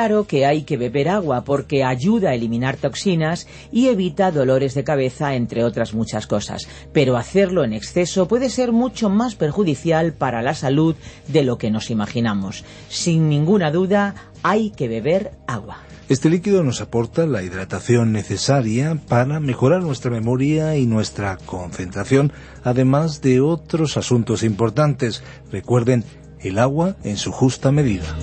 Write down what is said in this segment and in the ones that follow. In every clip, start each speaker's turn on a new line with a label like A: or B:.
A: Claro que hay que beber agua porque ayuda a eliminar toxinas y evita dolores de cabeza, entre otras muchas cosas. Pero hacerlo en exceso puede ser mucho más perjudicial para la salud de lo que nos imaginamos. Sin ninguna duda, hay que beber agua.
B: Este líquido nos aporta la hidratación necesaria para mejorar nuestra memoria y nuestra concentración, además de otros asuntos importantes. Recuerden, el agua en su justa medida.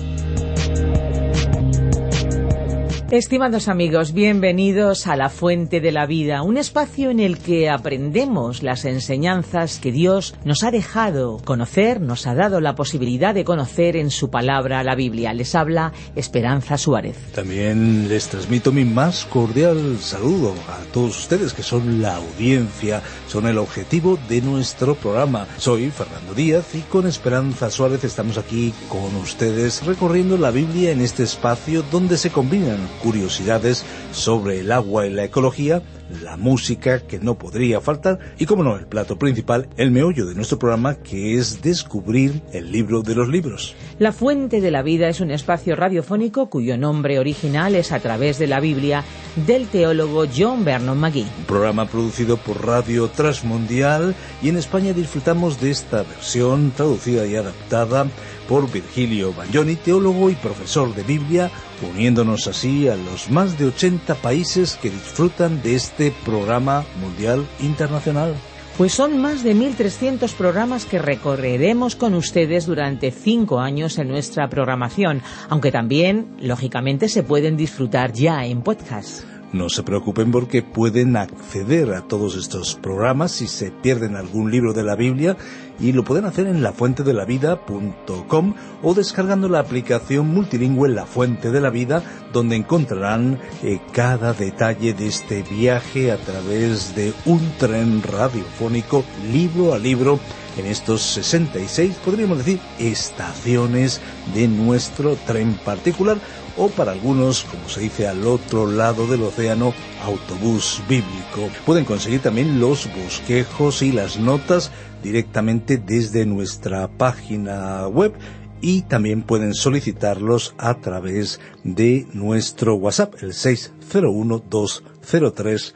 A: Estimados amigos, bienvenidos a La Fuente de la Vida, un espacio en el que aprendemos las enseñanzas que Dios nos ha dejado conocer, nos ha dado la posibilidad de conocer en su palabra, la Biblia. Les habla Esperanza Suárez.
B: También les transmito mi más cordial saludo a todos ustedes que son la audiencia, son el objetivo de nuestro programa. Soy Fernando Díaz y con Esperanza Suárez estamos aquí con ustedes recorriendo la Biblia en este espacio donde se combinan curiosidades sobre el agua y la ecología, la música que no podría faltar y, como no, el plato principal, el meollo de nuestro programa que es descubrir el libro de los libros.
A: La Fuente de la Vida es un espacio radiofónico cuyo nombre original es a través de la Biblia del teólogo John Vernon McGee.
B: Un programa producido por Radio Transmundial y en España disfrutamos de esta versión traducida y adaptada por Virgilio Bagnoni, teólogo y profesor de Biblia, uniéndonos así a los más de 80 países que disfrutan de este programa mundial internacional.
A: Pues son más de 1.300 programas que recorreremos con ustedes durante cinco años en nuestra programación, aunque también, lógicamente, se pueden disfrutar ya en podcast.
B: No se preocupen porque pueden acceder a todos estos programas si se pierden algún libro de la Biblia y lo pueden hacer en lafuentedelavida.com o descargando la aplicación multilingüe La Fuente de la Vida donde encontrarán eh, cada detalle de este viaje a través de un tren radiofónico libro a libro en estos 66, podríamos decir, estaciones de nuestro tren particular o para algunos, como se dice al otro lado del océano, autobús bíblico. Pueden conseguir también los bosquejos y las notas directamente desde nuestra página web y también pueden solicitarlos a través de nuestro WhatsApp, el 601 203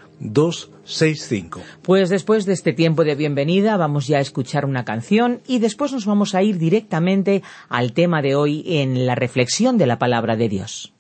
B: 265.
A: Pues después de este tiempo de bienvenida vamos ya a escuchar una canción y después nos vamos a ir directamente al tema de hoy en la reflexión de la palabra de Dios.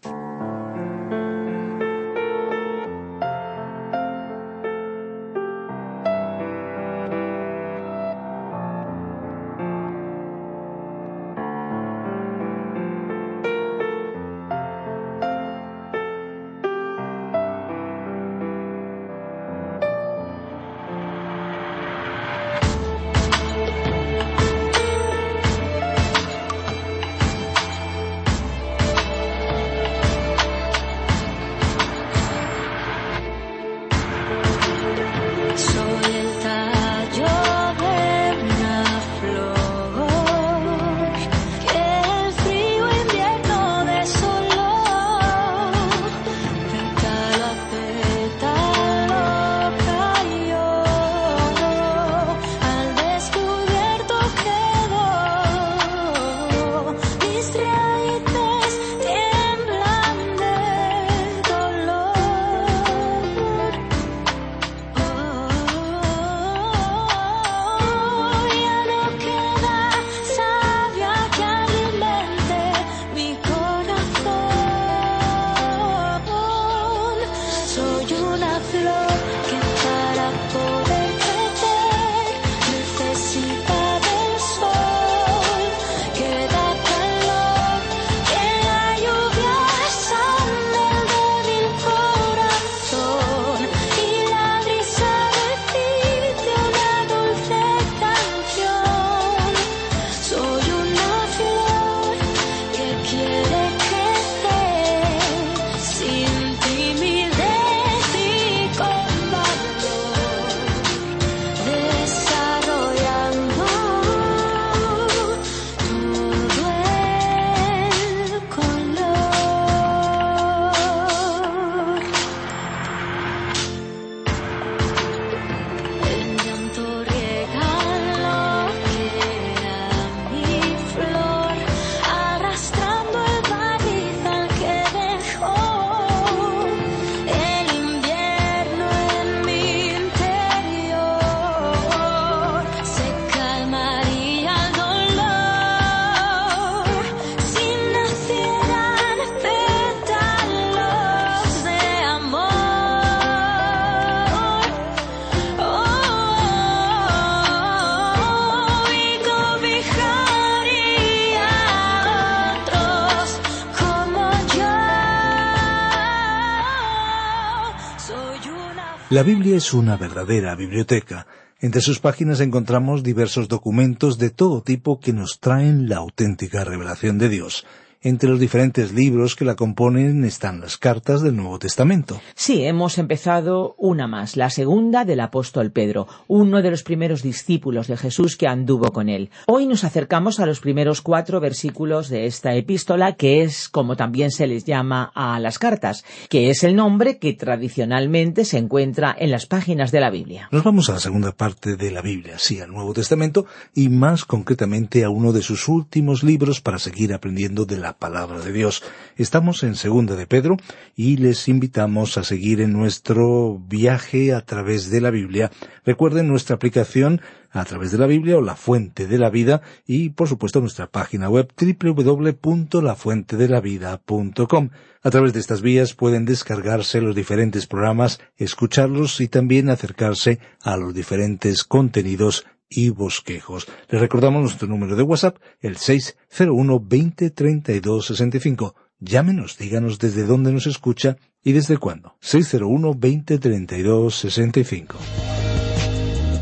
B: La Biblia es una verdadera biblioteca. Entre sus páginas encontramos diversos documentos de todo tipo que nos traen la auténtica revelación de Dios. Entre los diferentes libros que la componen están las cartas del Nuevo Testamento.
A: Sí, hemos empezado una más, la segunda del apóstol Pedro, uno de los primeros discípulos de Jesús que anduvo con él. Hoy nos acercamos a los primeros cuatro versículos de esta epístola, que es como también se les llama a las cartas, que es el nombre que tradicionalmente se encuentra en las páginas de la Biblia.
B: Nos vamos a la segunda parte de la Biblia, sí, al Nuevo Testamento, y más concretamente a uno de sus últimos libros para seguir aprendiendo de la palabra de Dios. Estamos en Segunda de Pedro y les invitamos a seguir en nuestro viaje a través de la Biblia. Recuerden nuestra aplicación a través de la Biblia o la fuente de la vida y por supuesto nuestra página web www.lafuentedelavida.com. A través de estas vías pueden descargarse los diferentes programas, escucharlos y también acercarse a los diferentes contenidos y bosquejos. Les recordamos nuestro número de WhatsApp, el 601 20 32 65. Llámenos, díganos desde dónde nos escucha y desde cuándo. 601 20 32 65.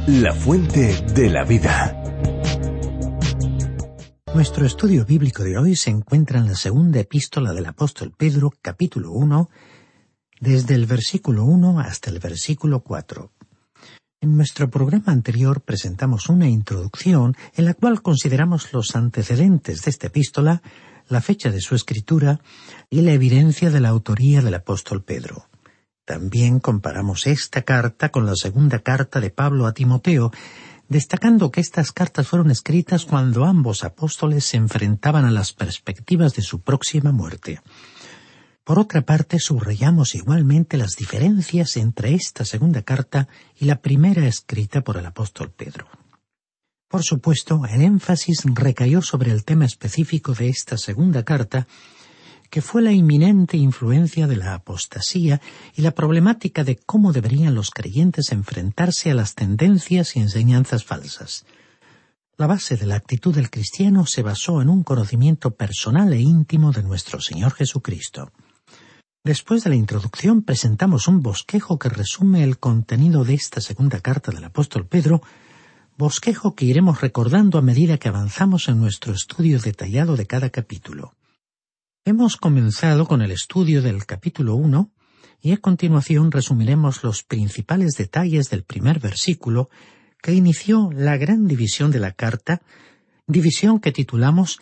C: La fuente de la vida.
D: Nuestro estudio bíblico de hoy se encuentra en la segunda epístola del apóstol Pedro, capítulo 1, desde el versículo 1 hasta el versículo 4. En nuestro programa anterior presentamos una introducción en la cual consideramos los antecedentes de esta epístola, la fecha de su escritura y la evidencia de la autoría del apóstol Pedro. También comparamos esta carta con la segunda carta de Pablo a Timoteo, destacando que estas cartas fueron escritas cuando ambos apóstoles se enfrentaban a las perspectivas de su próxima muerte. Por otra parte, subrayamos igualmente las diferencias entre esta segunda carta y la primera escrita por el apóstol Pedro. Por supuesto, el énfasis recayó sobre el tema específico de esta segunda carta, que fue la inminente influencia de la apostasía y la problemática de cómo deberían los creyentes enfrentarse a las tendencias y enseñanzas falsas. La base de la actitud del cristiano se basó en un conocimiento personal e íntimo de nuestro Señor Jesucristo. Después de la introducción presentamos un bosquejo que resume el contenido de esta segunda carta del apóstol Pedro, bosquejo que iremos recordando a medida que avanzamos en nuestro estudio detallado de cada capítulo. Hemos comenzado con el estudio del capítulo 1 y a continuación resumiremos los principales detalles del primer versículo que inició la gran división de la carta, división que titulamos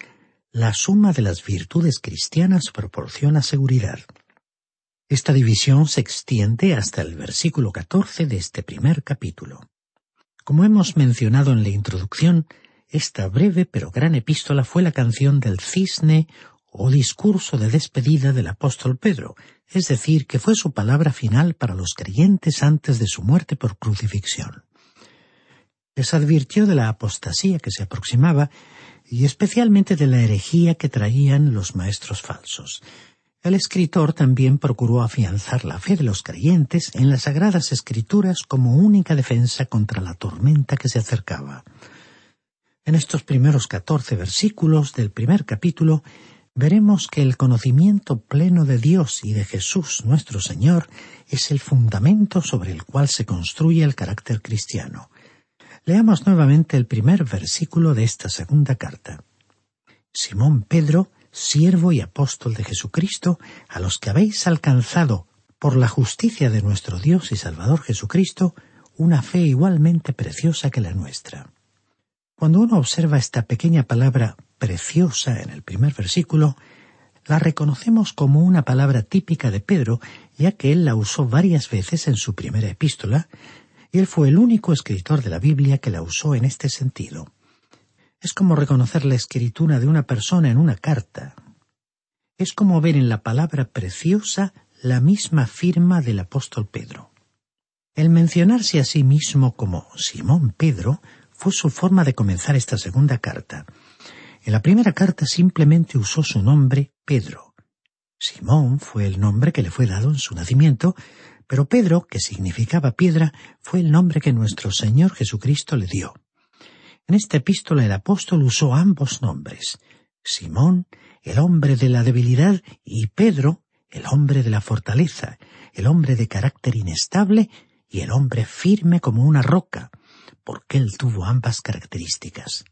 D: La suma de las virtudes cristianas proporciona seguridad. Esta división se extiende hasta el versículo 14 de este primer capítulo. Como hemos mencionado en la introducción, esta breve pero gran epístola fue la canción del cisne o discurso de despedida del apóstol Pedro, es decir, que fue su palabra final para los creyentes antes de su muerte por crucifixión. Les advirtió de la apostasía que se aproximaba y especialmente de la herejía que traían los maestros falsos. El escritor también procuró afianzar la fe de los creyentes en las sagradas escrituras como única defensa contra la tormenta que se acercaba. En estos primeros catorce versículos del primer capítulo veremos que el conocimiento pleno de Dios y de Jesús nuestro Señor es el fundamento sobre el cual se construye el carácter cristiano. Leamos nuevamente el primer versículo de esta segunda carta. Simón Pedro, siervo y apóstol de Jesucristo, a los que habéis alcanzado, por la justicia de nuestro Dios y Salvador Jesucristo, una fe igualmente preciosa que la nuestra. Cuando uno observa esta pequeña palabra preciosa en el primer versículo, la reconocemos como una palabra típica de Pedro, ya que él la usó varias veces en su primera epístola, y él fue el único escritor de la Biblia que la usó en este sentido. Es como reconocer la escritura de una persona en una carta. Es como ver en la palabra preciosa la misma firma del apóstol Pedro. El mencionarse a sí mismo como Simón Pedro fue su forma de comenzar esta segunda carta. En la primera carta simplemente usó su nombre Pedro. Simón fue el nombre que le fue dado en su nacimiento, pero Pedro, que significaba piedra, fue el nombre que nuestro Señor Jesucristo le dio. En esta epístola el apóstol usó ambos nombres, Simón, el hombre de la debilidad, y Pedro, el hombre de la fortaleza, el hombre de carácter inestable y el hombre firme como una roca, porque él tuvo ambas características.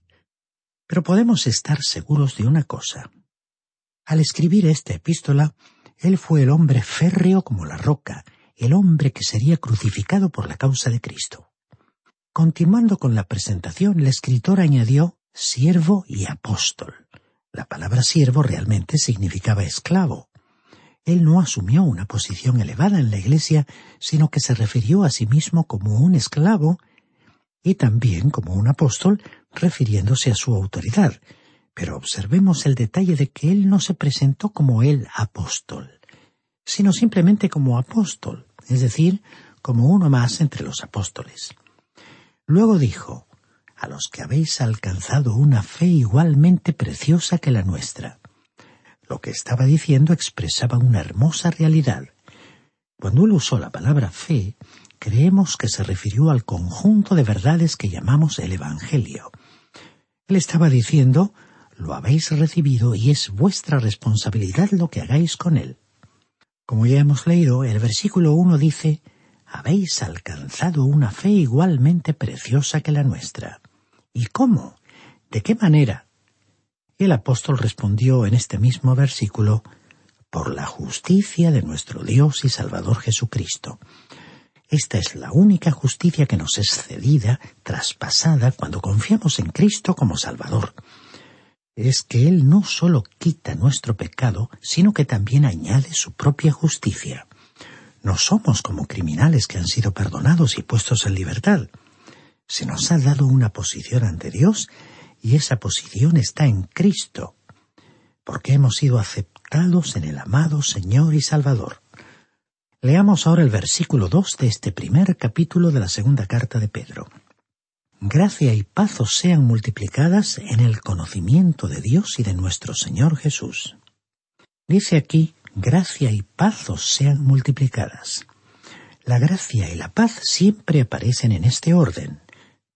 D: Pero podemos estar seguros de una cosa. Al escribir esta epístola, él fue el hombre férreo como la roca, el hombre que sería crucificado por la causa de Cristo. Continuando con la presentación, el escritor añadió siervo y apóstol. La palabra siervo realmente significaba esclavo. Él no asumió una posición elevada en la Iglesia, sino que se refirió a sí mismo como un esclavo y también como un apóstol, refiriéndose a su autoridad, pero observemos el detalle de que él no se presentó como el apóstol, sino simplemente como apóstol, es decir, como uno más entre los apóstoles. Luego dijo, a los que habéis alcanzado una fe igualmente preciosa que la nuestra. Lo que estaba diciendo expresaba una hermosa realidad. Cuando él usó la palabra fe, creemos que se refirió al conjunto de verdades que llamamos el Evangelio. Él estaba diciendo, lo habéis recibido y es vuestra responsabilidad lo que hagáis con él. Como ya hemos leído, el versículo 1 dice, habéis alcanzado una fe igualmente preciosa que la nuestra. ¿Y cómo? ¿De qué manera? El apóstol respondió en este mismo versículo, por la justicia de nuestro Dios y Salvador Jesucristo. Esta es la única justicia que nos es cedida, traspasada, cuando confiamos en Cristo como Salvador es que Él no sólo quita nuestro pecado, sino que también añade su propia justicia. No somos como criminales que han sido perdonados y puestos en libertad. Se nos ha dado una posición ante Dios y esa posición está en Cristo, porque hemos sido aceptados en el amado Señor y Salvador. Leamos ahora el versículo dos de este primer capítulo de la segunda carta de Pedro gracia y paz os sean multiplicadas en el conocimiento de Dios y de nuestro Señor Jesús. Dice aquí, gracia y paz os sean multiplicadas. La gracia y la paz siempre aparecen en este orden.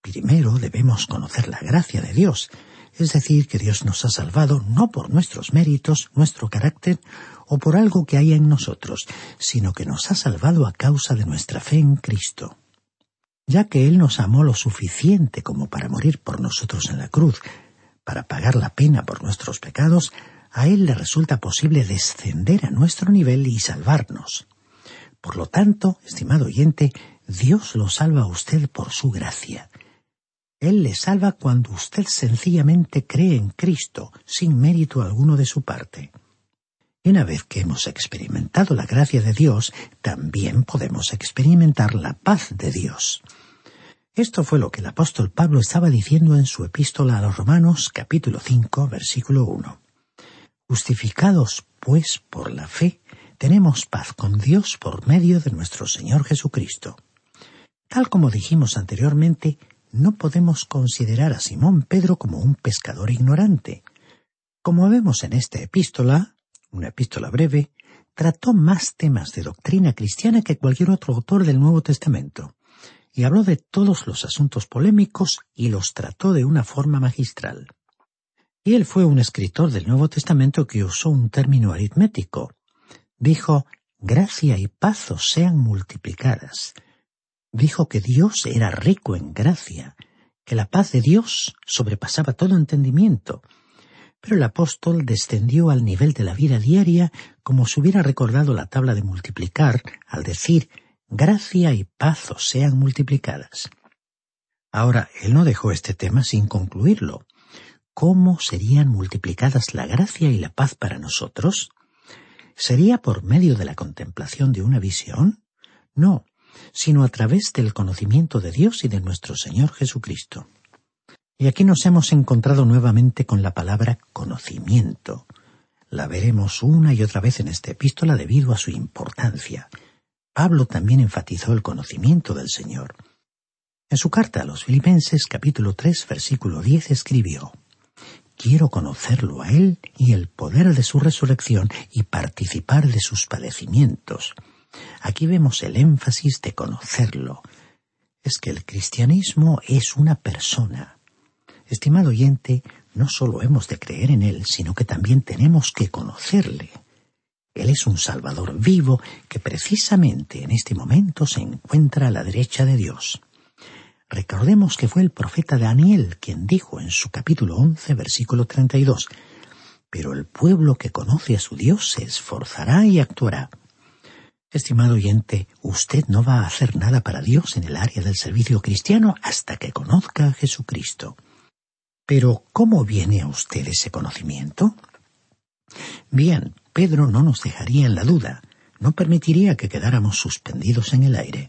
D: Primero debemos conocer la gracia de Dios, es decir, que Dios nos ha salvado no por nuestros méritos, nuestro carácter o por algo que haya en nosotros, sino que nos ha salvado a causa de nuestra fe en Cristo ya que Él nos amó lo suficiente como para morir por nosotros en la cruz, para pagar la pena por nuestros pecados, a Él le resulta posible descender a nuestro nivel y salvarnos. Por lo tanto, estimado oyente, Dios lo salva a usted por su gracia. Él le salva cuando usted sencillamente cree en Cristo, sin mérito alguno de su parte. Y una vez que hemos experimentado la gracia de Dios, también podemos experimentar la paz de Dios. Esto fue lo que el apóstol Pablo estaba diciendo en su epístola a los Romanos capítulo 5 versículo 1. Justificados, pues, por la fe, tenemos paz con Dios por medio de nuestro Señor Jesucristo. Tal como dijimos anteriormente, no podemos considerar a Simón Pedro como un pescador ignorante. Como vemos en esta epístola, una epístola breve, trató más temas de doctrina cristiana que cualquier otro autor del Nuevo Testamento y habló de todos los asuntos polémicos y los trató de una forma magistral. Y él fue un escritor del Nuevo Testamento que usó un término aritmético. Dijo, gracia y paz sean multiplicadas. Dijo que Dios era rico en gracia, que la paz de Dios sobrepasaba todo entendimiento. Pero el apóstol descendió al nivel de la vida diaria como si hubiera recordado la tabla de multiplicar al decir gracia y paz sean multiplicadas. Ahora, él no dejó este tema sin concluirlo. ¿Cómo serían multiplicadas la gracia y la paz para nosotros? ¿Sería por medio de la contemplación de una visión? No, sino a través del conocimiento de Dios y de nuestro Señor Jesucristo. Y aquí nos hemos encontrado nuevamente con la palabra conocimiento. La veremos una y otra vez en esta epístola debido a su importancia. Pablo también enfatizó el conocimiento del Señor. En su carta a los Filipenses capítulo 3 versículo 10 escribió, Quiero conocerlo a Él y el poder de su resurrección y participar de sus padecimientos. Aquí vemos el énfasis de conocerlo. Es que el cristianismo es una persona. Estimado oyente, no solo hemos de creer en Él, sino que también tenemos que conocerle. Él es un Salvador vivo que precisamente en este momento se encuentra a la derecha de Dios. Recordemos que fue el profeta Daniel quien dijo en su capítulo 11, versículo 32, Pero el pueblo que conoce a su Dios se esforzará y actuará. Estimado oyente, usted no va a hacer nada para Dios en el área del servicio cristiano hasta que conozca a Jesucristo. Pero, ¿cómo viene a usted ese conocimiento? Bien, Pedro no nos dejaría en la duda, no permitiría que quedáramos suspendidos en el aire.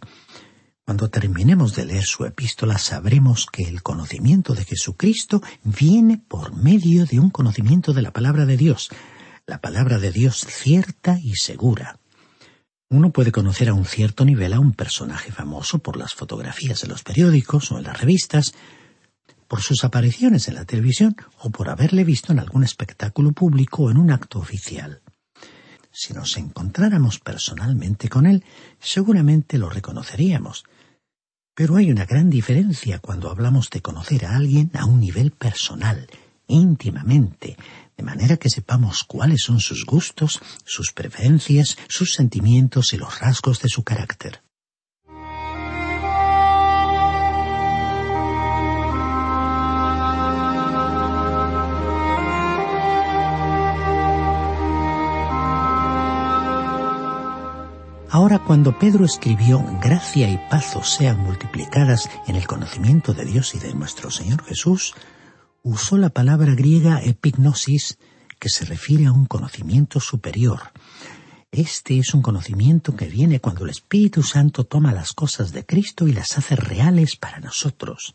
D: Cuando terminemos de leer su epístola sabremos que el conocimiento de Jesucristo viene por medio de un conocimiento de la palabra de Dios, la palabra de Dios cierta y segura. Uno puede conocer a un cierto nivel a un personaje famoso por las fotografías de los periódicos o en las revistas, por sus apariciones en la televisión o por haberle visto en algún espectáculo público o en un acto oficial. Si nos encontráramos personalmente con él, seguramente lo reconoceríamos. Pero hay una gran diferencia cuando hablamos de conocer a alguien a un nivel personal, íntimamente, de manera que sepamos cuáles son sus gustos, sus preferencias, sus sentimientos y los rasgos de su carácter. Ahora cuando Pedro escribió Gracia y paz sean multiplicadas en el conocimiento de Dios y de nuestro Señor Jesús, usó la palabra griega epignosis, que se refiere a un conocimiento superior. Este es un conocimiento que viene cuando el Espíritu Santo toma las cosas de Cristo y las hace reales para nosotros.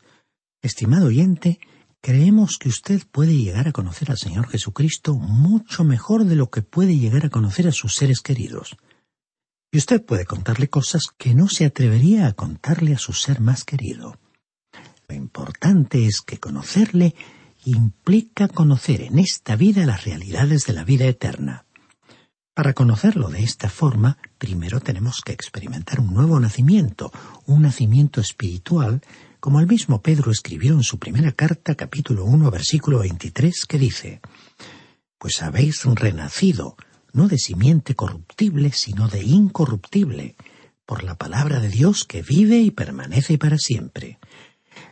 D: Estimado oyente, creemos que usted puede llegar a conocer al Señor Jesucristo mucho mejor de lo que puede llegar a conocer a sus seres queridos. Y usted puede contarle cosas que no se atrevería a contarle a su ser más querido. Lo importante es que conocerle implica conocer en esta vida las realidades de la vida eterna. Para conocerlo de esta forma, primero tenemos que experimentar un nuevo nacimiento, un nacimiento espiritual, como el mismo Pedro escribió en su primera carta, capítulo 1, versículo 23, que dice, Pues habéis renacido, no de simiente corruptible, sino de incorruptible, por la palabra de Dios que vive y permanece para siempre.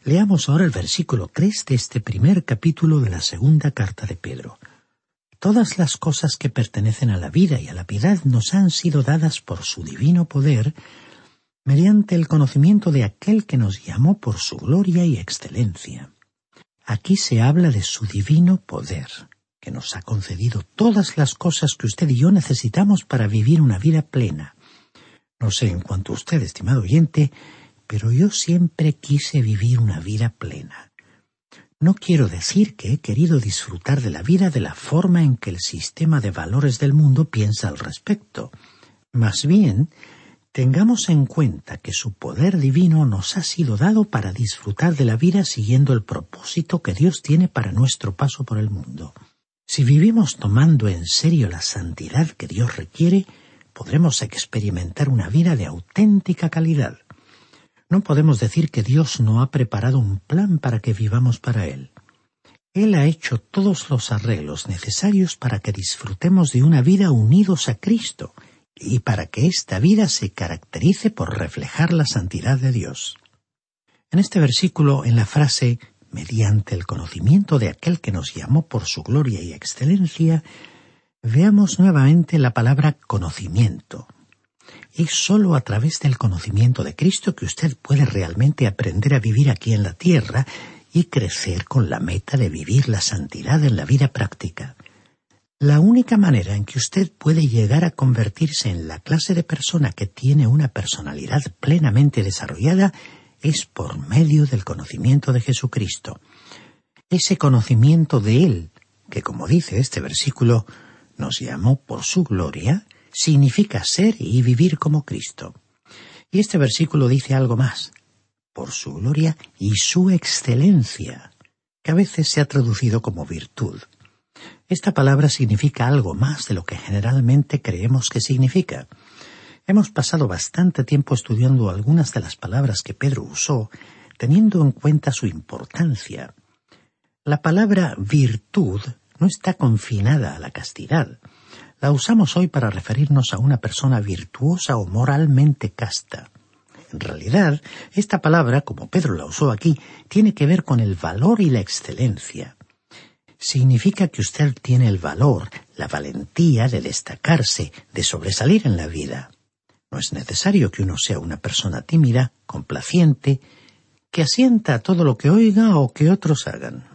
D: Leamos ahora el versículo tres de este primer capítulo de la segunda carta de Pedro. Todas las cosas que pertenecen a la vida y a la piedad nos han sido dadas por su divino poder, mediante el conocimiento de aquel que nos llamó por su gloria y excelencia. Aquí se habla de su divino poder que nos ha concedido todas las cosas que usted y yo necesitamos para vivir una vida plena. No sé en cuanto a usted, estimado oyente, pero yo siempre quise vivir una vida plena. No quiero decir que he querido disfrutar de la vida de la forma en que el sistema de valores del mundo piensa al respecto. Más bien, tengamos en cuenta que su poder divino nos ha sido dado para disfrutar de la vida siguiendo el propósito que Dios tiene para nuestro paso por el mundo. Si vivimos tomando en serio la santidad que Dios requiere, podremos experimentar una vida de auténtica calidad. No podemos decir que Dios no ha preparado un plan para que vivamos para Él. Él ha hecho todos los arreglos necesarios para que disfrutemos de una vida unidos a Cristo y para que esta vida se caracterice por reflejar la santidad de Dios. En este versículo, en la frase mediante el conocimiento de aquel que nos llamó por su gloria y excelencia, veamos nuevamente la palabra conocimiento. Es sólo a través del conocimiento de Cristo que usted puede realmente aprender a vivir aquí en la tierra y crecer con la meta de vivir la santidad en la vida práctica. La única manera en que usted puede llegar a convertirse en la clase de persona que tiene una personalidad plenamente desarrollada es por medio del conocimiento de Jesucristo. Ese conocimiento de Él, que como dice este versículo, nos llamó por su gloria, significa ser y vivir como Cristo. Y este versículo dice algo más, por su gloria y su excelencia, que a veces se ha traducido como virtud. Esta palabra significa algo más de lo que generalmente creemos que significa. Hemos pasado bastante tiempo estudiando algunas de las palabras que Pedro usó, teniendo en cuenta su importancia. La palabra virtud no está confinada a la castidad. la usamos hoy para referirnos a una persona virtuosa o moralmente casta. En realidad, esta palabra, como Pedro la usó aquí, tiene que ver con el valor y la excelencia. Significa que usted tiene el valor, la valentía de destacarse, de sobresalir en la vida. No es necesario que uno sea una persona tímida, complaciente, que asienta a todo lo que oiga o que otros hagan.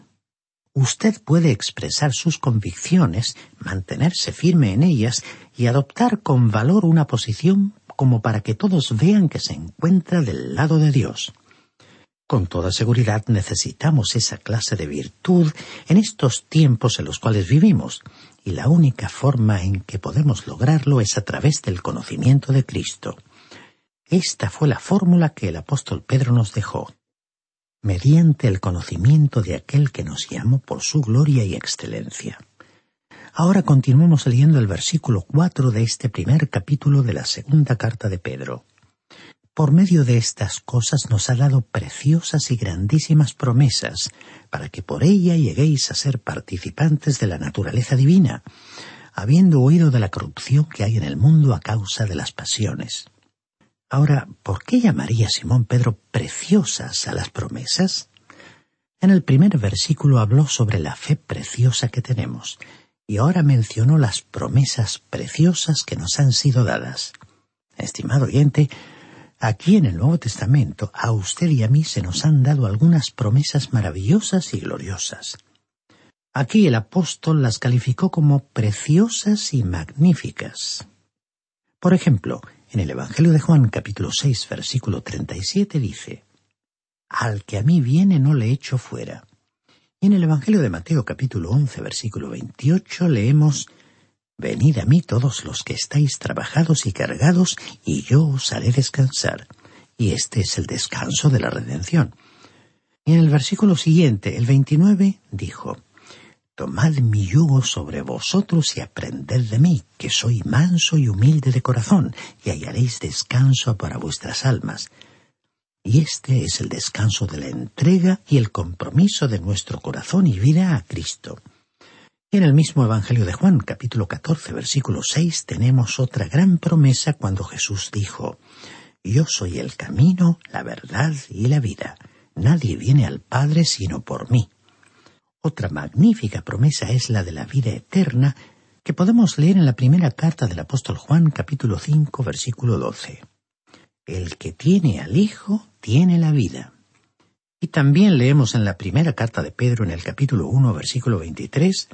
D: Usted puede expresar sus convicciones, mantenerse firme en ellas y adoptar con valor una posición como para que todos vean que se encuentra del lado de Dios. Con toda seguridad necesitamos esa clase de virtud en estos tiempos en los cuales vivimos, y la única forma en que podemos lograrlo es a través del conocimiento de Cristo. Esta fue la fórmula que el apóstol Pedro nos dejó. Mediante el conocimiento de aquel que nos llamó por su gloria y excelencia. Ahora continuemos leyendo el versículo cuatro de este primer capítulo de la segunda carta de Pedro. Por medio de estas cosas nos ha dado preciosas y grandísimas promesas, para que por ella lleguéis a ser participantes de la naturaleza divina, habiendo oído de la corrupción que hay en el mundo a causa de las pasiones. Ahora, ¿por qué llamaría Simón Pedro preciosas a las promesas? En el primer versículo habló sobre la fe preciosa que tenemos, y ahora mencionó las promesas preciosas que nos han sido dadas. Estimado oyente, aquí en el Nuevo Testamento a usted y a mí se nos han dado algunas promesas maravillosas y gloriosas. Aquí el apóstol las calificó como preciosas y magníficas. Por ejemplo, en el Evangelio de Juan capítulo 6 versículo 37 dice, Al que a mí viene no le echo fuera. Y en el Evangelio de Mateo capítulo 11 versículo 28 leemos, Venid a mí todos los que estáis trabajados y cargados, y yo os haré descansar. Y este es el descanso de la redención. Y en el versículo siguiente, el 29, dijo, Tomad mi yugo sobre vosotros y aprended de mí, que soy manso y humilde de corazón, y hallaréis descanso para vuestras almas y este es el descanso de la entrega y el compromiso de nuestro corazón y vida a Cristo. En el mismo Evangelio de Juan, capítulo 14, versículo 6, tenemos otra gran promesa cuando Jesús dijo, Yo soy el camino, la verdad y la vida. Nadie viene al Padre sino por mí. Otra magnífica promesa es la de la vida eterna que podemos leer en la primera carta del apóstol Juan, capítulo 5, versículo 12. El que tiene al Hijo tiene la vida. Y también leemos en la primera carta de Pedro en el capítulo 1, versículo 23,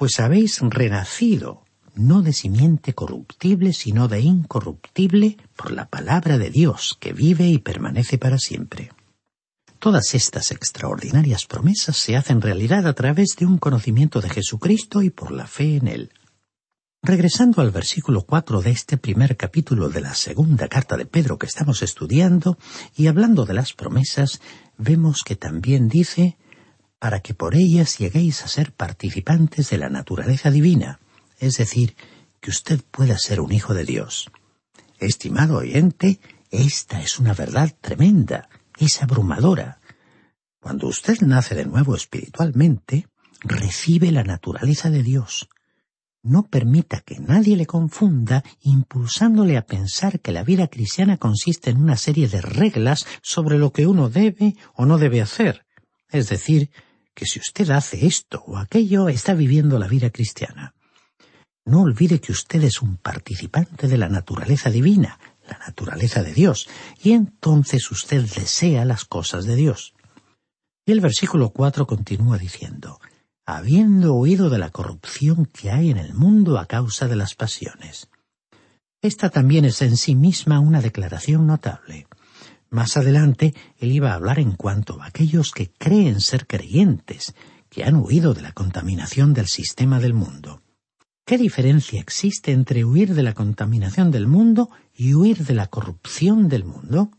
D: Pues habéis renacido, no de simiente corruptible, sino de incorruptible, por la palabra de Dios, que vive y permanece para siempre. Todas estas extraordinarias promesas se hacen realidad a través de un conocimiento de Jesucristo y por la fe en Él. Regresando al versículo cuatro de este primer capítulo de la segunda carta de Pedro que estamos estudiando, y hablando de las promesas, vemos que también dice para que por ellas lleguéis a ser participantes de la naturaleza divina, es decir, que usted pueda ser un hijo de Dios. Estimado oyente, esta es una verdad tremenda, es abrumadora. Cuando usted nace de nuevo espiritualmente, recibe la naturaleza de Dios, no permita que nadie le confunda impulsándole a pensar que la vida cristiana consiste en una serie de reglas sobre lo que uno debe o no debe hacer. Es decir, que si usted hace esto o aquello, está viviendo la vida cristiana. No olvide que usted es un participante de la naturaleza divina, la naturaleza de Dios, y entonces usted desea las cosas de Dios. Y el versículo cuatro continúa diciendo habiendo oído de la corrupción que hay en el mundo a causa de las pasiones. Esta también es en sí misma una declaración notable. Más adelante, él iba a hablar en cuanto a aquellos que creen ser creyentes, que han huido de la contaminación del sistema del mundo. ¿Qué diferencia existe entre huir de la contaminación del mundo y huir de la corrupción del mundo?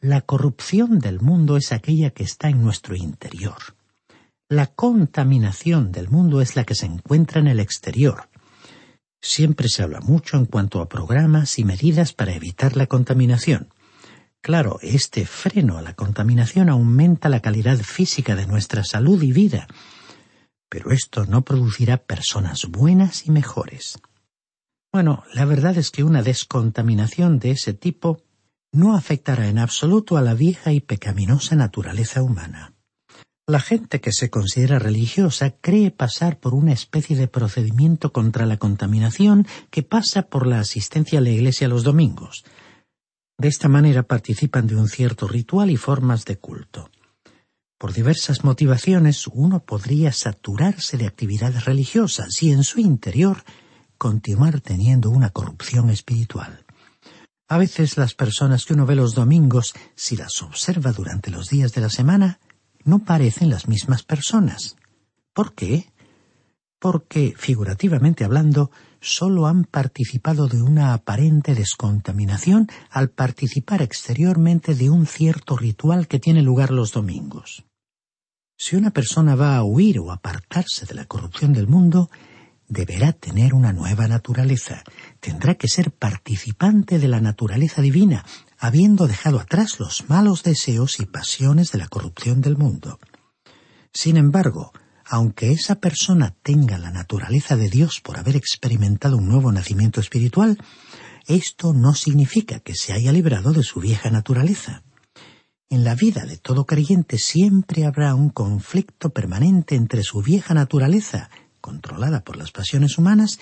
D: La corrupción del mundo es aquella que está en nuestro interior. La contaminación del mundo es la que se encuentra en el exterior. Siempre se habla mucho en cuanto a programas y medidas para evitar la contaminación. Claro, este freno a la contaminación aumenta la calidad física de nuestra salud y vida, pero esto no producirá personas buenas y mejores. Bueno, la verdad es que una descontaminación de ese tipo no afectará en absoluto a la vieja y pecaminosa naturaleza humana. La gente que se considera religiosa cree pasar por una especie de procedimiento contra la contaminación que pasa por la asistencia a la iglesia los domingos. De esta manera participan de un cierto ritual y formas de culto. Por diversas motivaciones uno podría saturarse de actividades religiosas y en su interior continuar teniendo una corrupción espiritual. A veces las personas que uno ve los domingos, si las observa durante los días de la semana, no parecen las mismas personas. ¿Por qué? Porque, figurativamente hablando, sólo han participado de una aparente descontaminación al participar exteriormente de un cierto ritual que tiene lugar los domingos. Si una persona va a huir o apartarse de la corrupción del mundo, deberá tener una nueva naturaleza, tendrá que ser participante de la naturaleza divina, habiendo dejado atrás los malos deseos y pasiones de la corrupción del mundo. Sin embargo, aunque esa persona tenga la naturaleza de Dios por haber experimentado un nuevo nacimiento espiritual, esto no significa que se haya librado de su vieja naturaleza. En la vida de todo creyente siempre habrá un conflicto permanente entre su vieja naturaleza controlada por las pasiones humanas,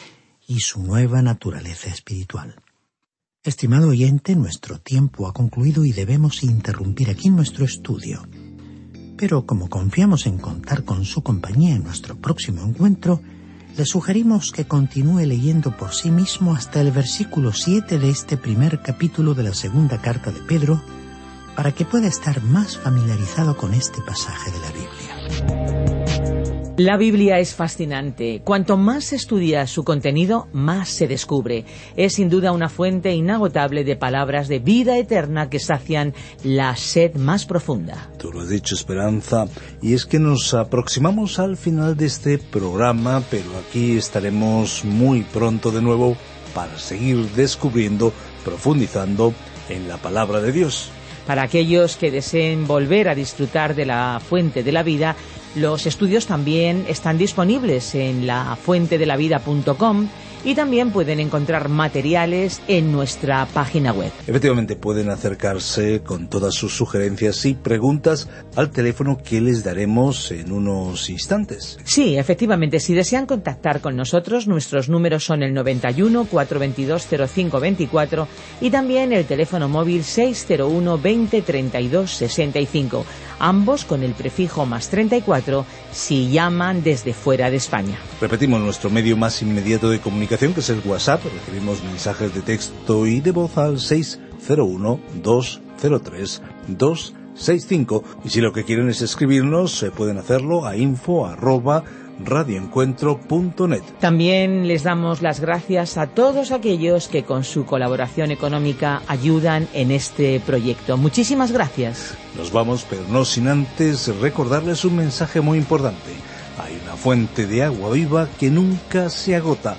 D: y su nueva naturaleza espiritual. Estimado oyente, nuestro tiempo ha concluido y debemos interrumpir aquí nuestro estudio. Pero como confiamos en contar con su compañía en nuestro próximo encuentro, le sugerimos que continúe leyendo por sí mismo hasta el versículo 7 de este primer capítulo de la segunda carta de Pedro, para que pueda estar más familiarizado con este pasaje de la Biblia.
A: La Biblia es fascinante. Cuanto más se estudia su contenido, más se descubre. Es sin duda una fuente inagotable de palabras de vida eterna que sacian la sed más profunda.
B: Tú lo has dicho, Esperanza, y es que nos aproximamos al final de este programa, pero aquí estaremos muy pronto de nuevo para seguir descubriendo, profundizando en la palabra de Dios.
A: Para aquellos que deseen volver a disfrutar de la fuente de la vida, los estudios también están disponibles en la fuentedelavida.com y también pueden encontrar materiales en nuestra página web.
B: Efectivamente, pueden acercarse con todas sus sugerencias y preguntas al teléfono que les daremos en unos instantes.
A: Sí, efectivamente, si desean contactar con nosotros, nuestros números son el 91 422 0524 y también el teléfono móvil 601 20 32 65 ambos con el prefijo más 34 si llaman desde fuera de España.
B: Repetimos nuestro medio más inmediato de comunicación que es el WhatsApp. Recibimos mensajes de texto y de voz al 601 203 265 y si lo que quieren es escribirnos se pueden hacerlo a info radioencuentro.net.
A: También les damos las gracias a todos aquellos que con su colaboración económica ayudan en este proyecto. Muchísimas gracias.
B: Nos vamos, pero no sin antes recordarles un mensaje muy importante. Hay una fuente de agua viva que nunca se agota.